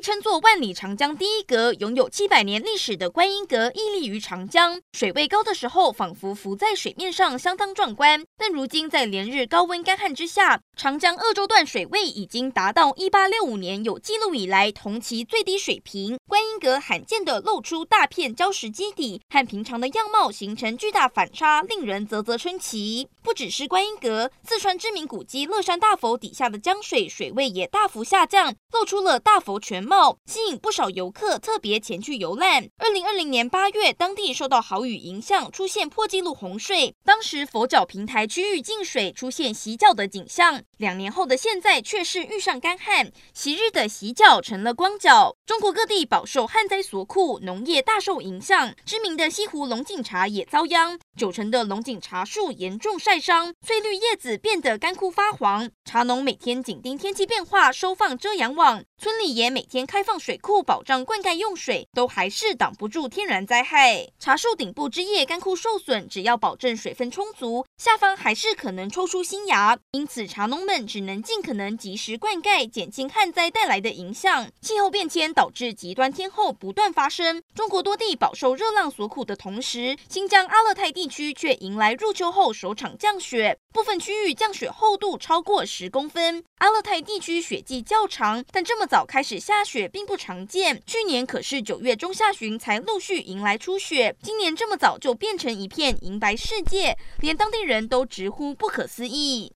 称作万里长江第一阁，拥有七百年历史的观音阁屹立于长江，水位高的时候仿佛浮在水面上，相当壮观。但如今在连日高温干旱之下，长江鄂州段水位已经达到一八六五年有记录以来同期最低水平。观音阁罕见的露出大片礁石基底，和平常的样貌形成巨大反差，令人啧啧称奇。不只是观音阁，四川知名古迹乐山大佛底下的江水水位也大幅下降，露出了大佛全貌貌，吸引不少游客特别前去游览。二零二零年八月，当地受到豪雨影响，出现破纪录洪水，当时佛脚平台区域进水，出现洗脚的景象。两年后的现在，却是遇上干旱，昔日的洗脚成了光脚。中国各地饱受旱灾所苦，农业大受影响。知名的西湖龙井茶也遭殃，九成的龙井茶树严重晒伤，翠绿叶子变得干枯发黄。茶农每天紧盯天气变化，收放遮阳网。村里也每天开放水库，保障灌溉用水，都还是挡不住天然灾害。茶树顶部枝叶干枯受损，只要保证水分充足，下方还是可能抽出新芽。因此，茶农们只能尽可能及时灌溉，减轻旱灾带来的影响。气候变迁导致极端天候不断发生，中国多地饱受热浪所苦的同时，新疆阿勒泰地区却迎来入秋后首场降雪，部分区域降雪厚度超过十公分。阿勒泰地区雪季较长，但这么早开始下雪并不常见。去年可是九月中下旬才陆续迎来初雪，今年这么早就变成一片银白世界，连当地人都直呼不可思议。